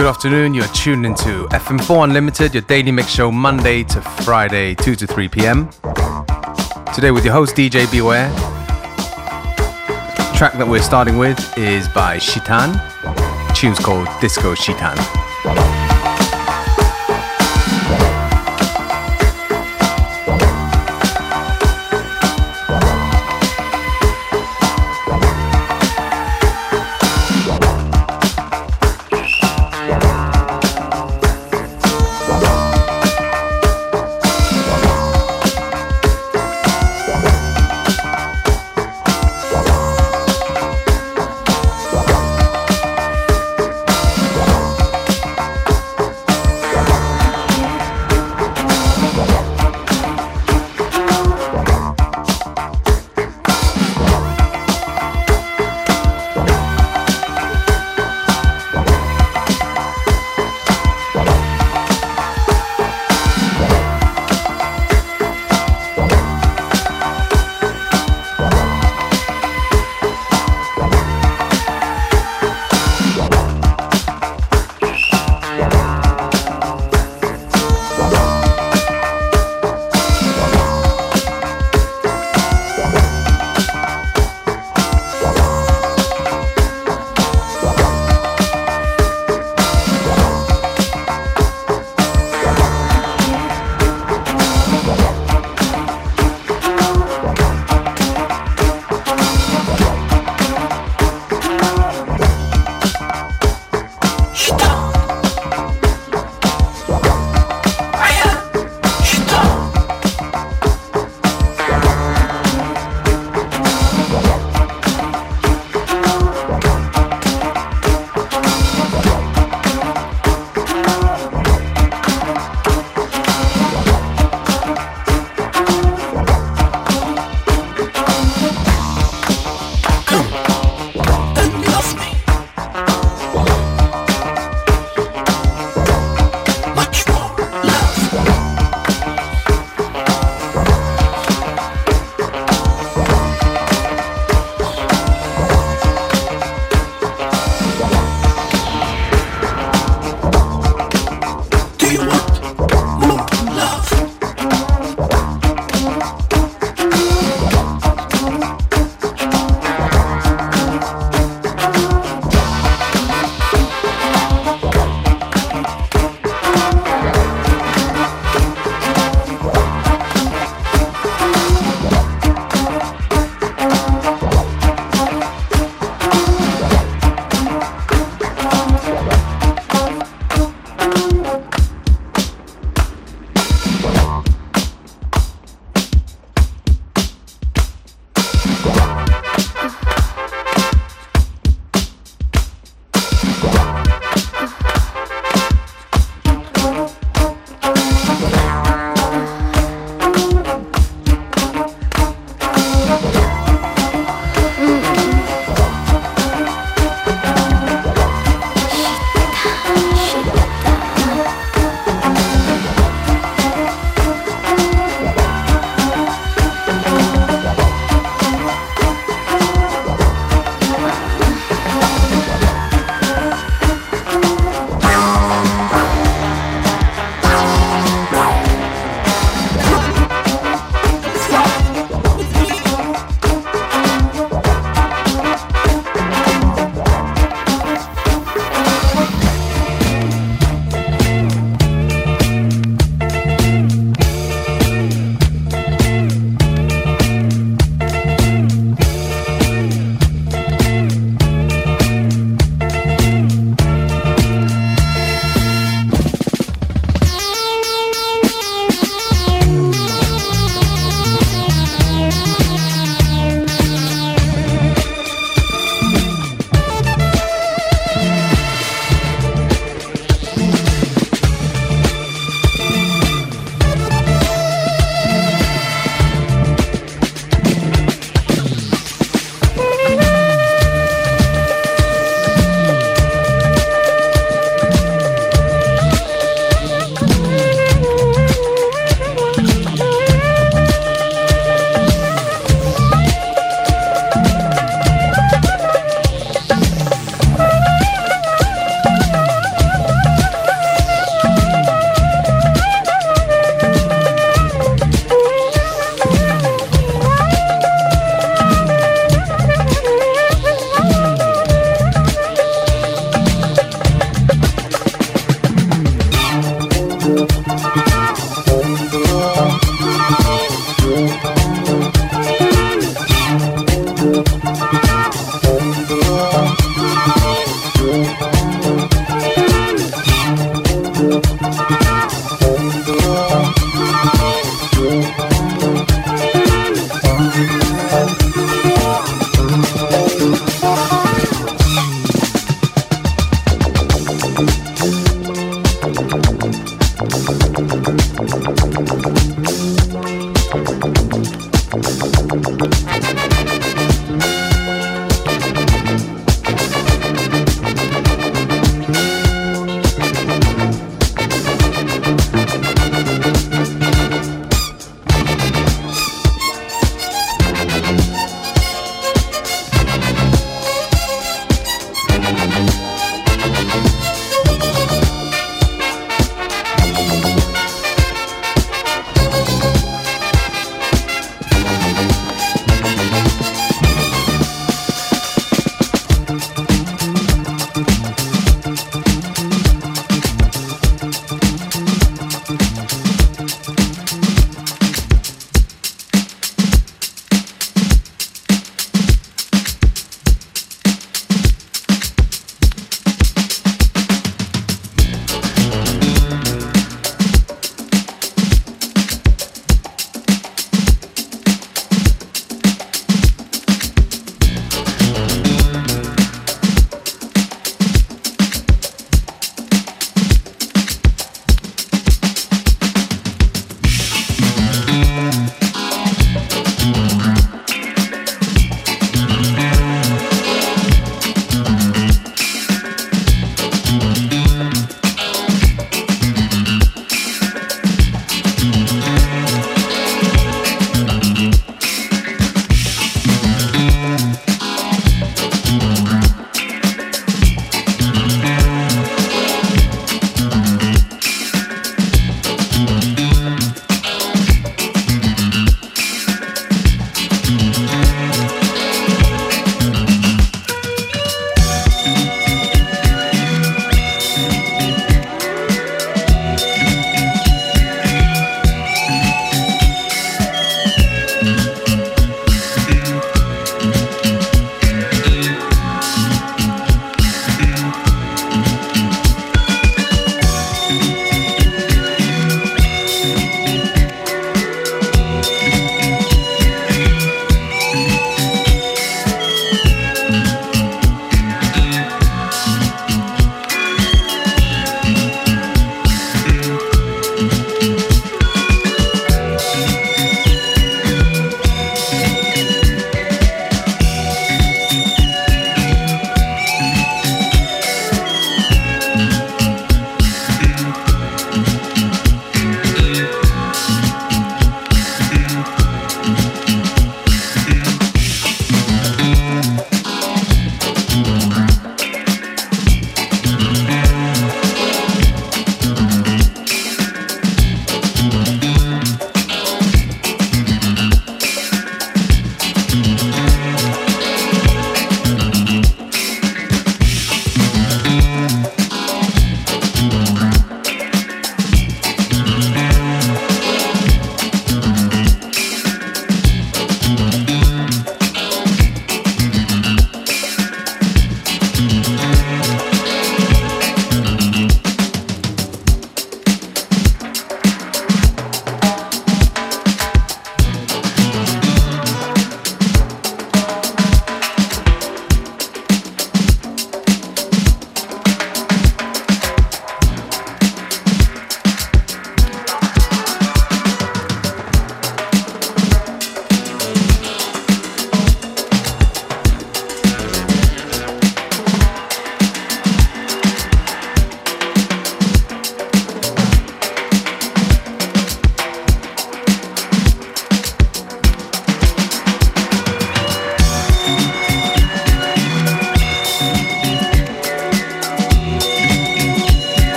Good afternoon, you're tuned into FM4 Unlimited, your daily mix show Monday to Friday, 2 to 3 p.m. Today with your host DJ Beware. The track that we're starting with is by Shitan. The tune's called Disco Shitan.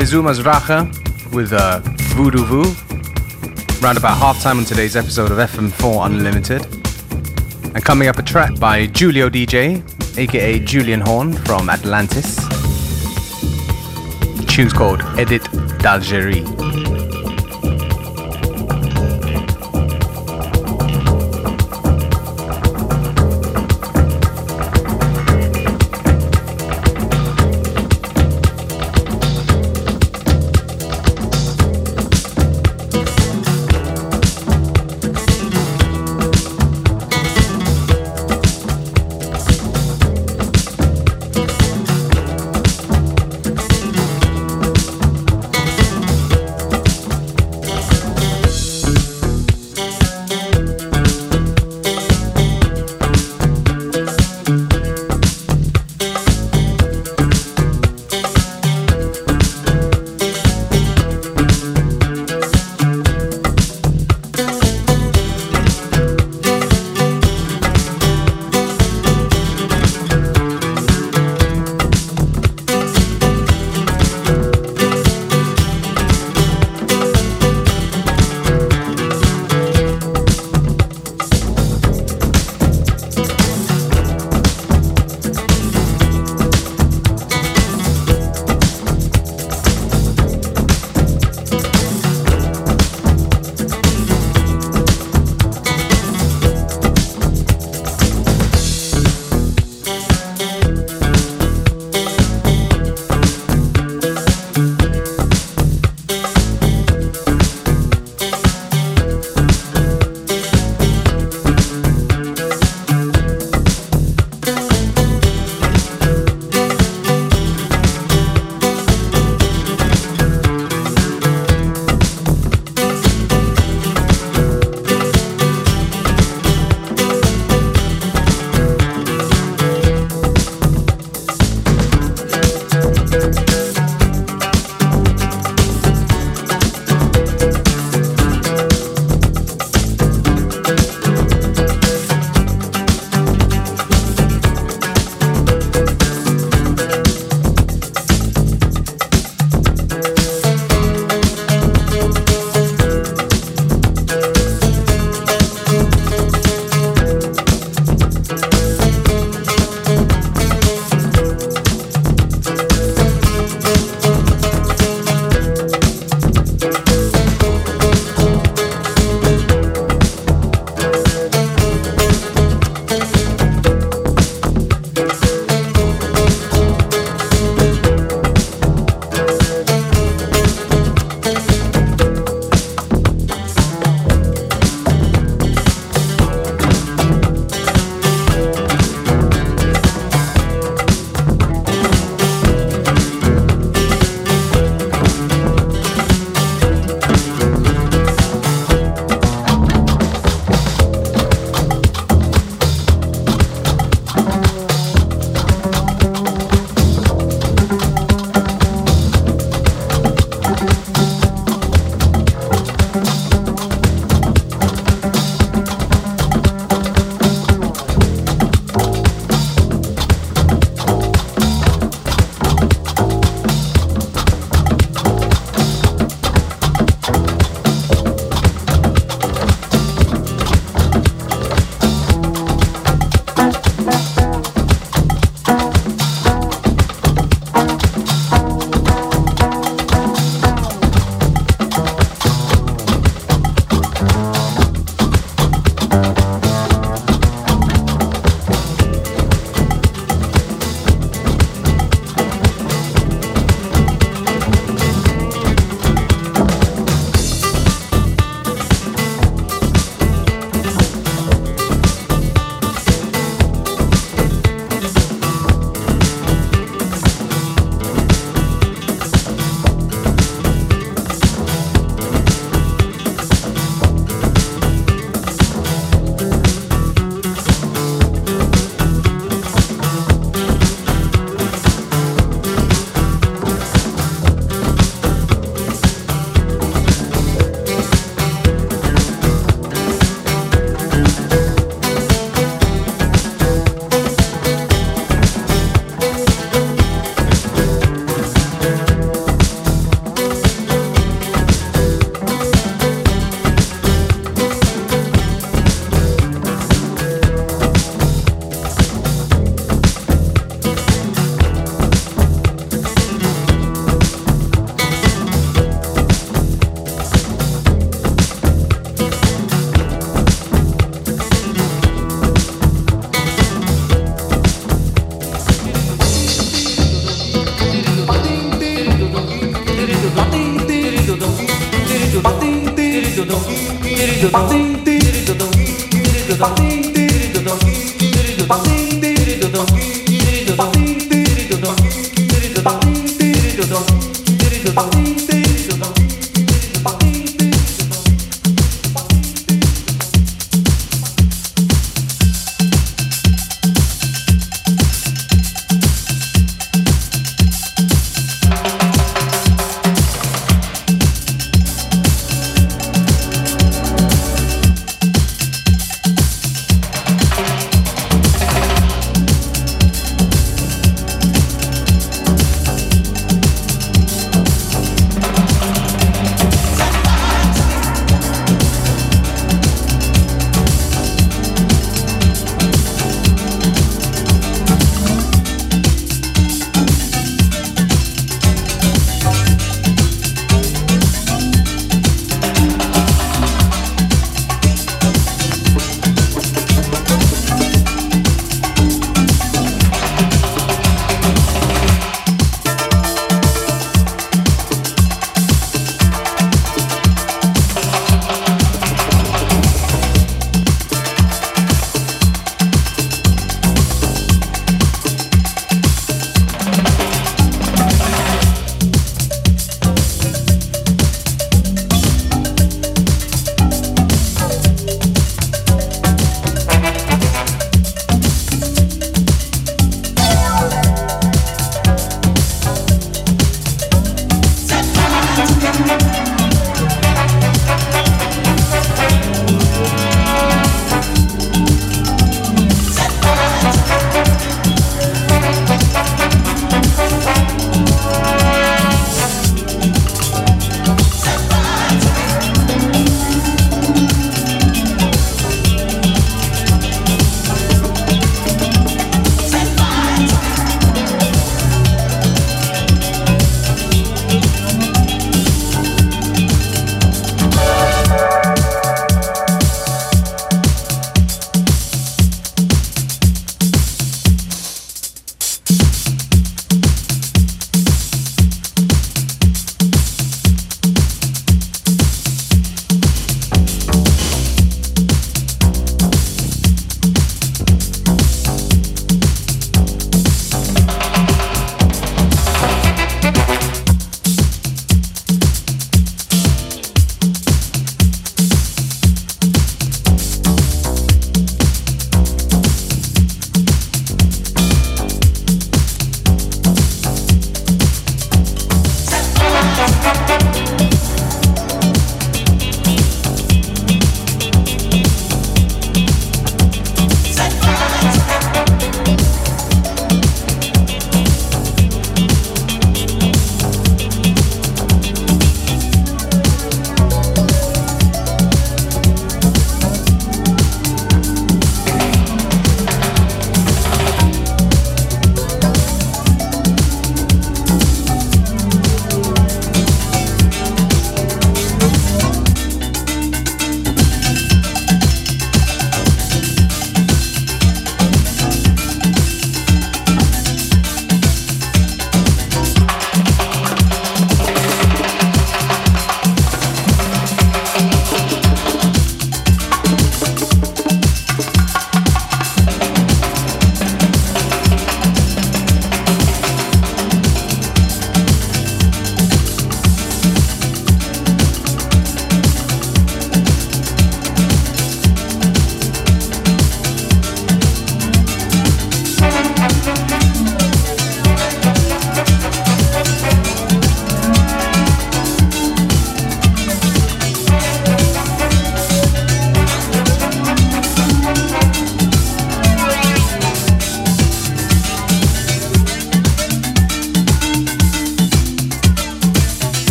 Montezuma's Racha with uh, Voodoo Voo. Round about halftime on today's episode of FM4 Unlimited. And coming up a track by Julio DJ, aka Julian Horn from Atlantis. Tune's called Edit d'Algérie. you do do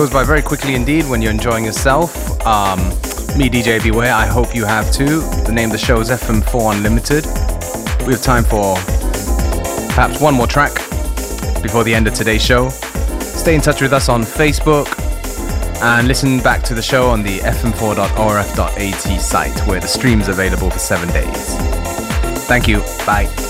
goes by very quickly indeed when you're enjoying yourself. Um, me, DJ Beware, I hope you have too. The name of the show is FM4 Unlimited. We have time for perhaps one more track before the end of today's show. Stay in touch with us on Facebook and listen back to the show on the fm4.orf.at site where the stream is available for seven days. Thank you. Bye.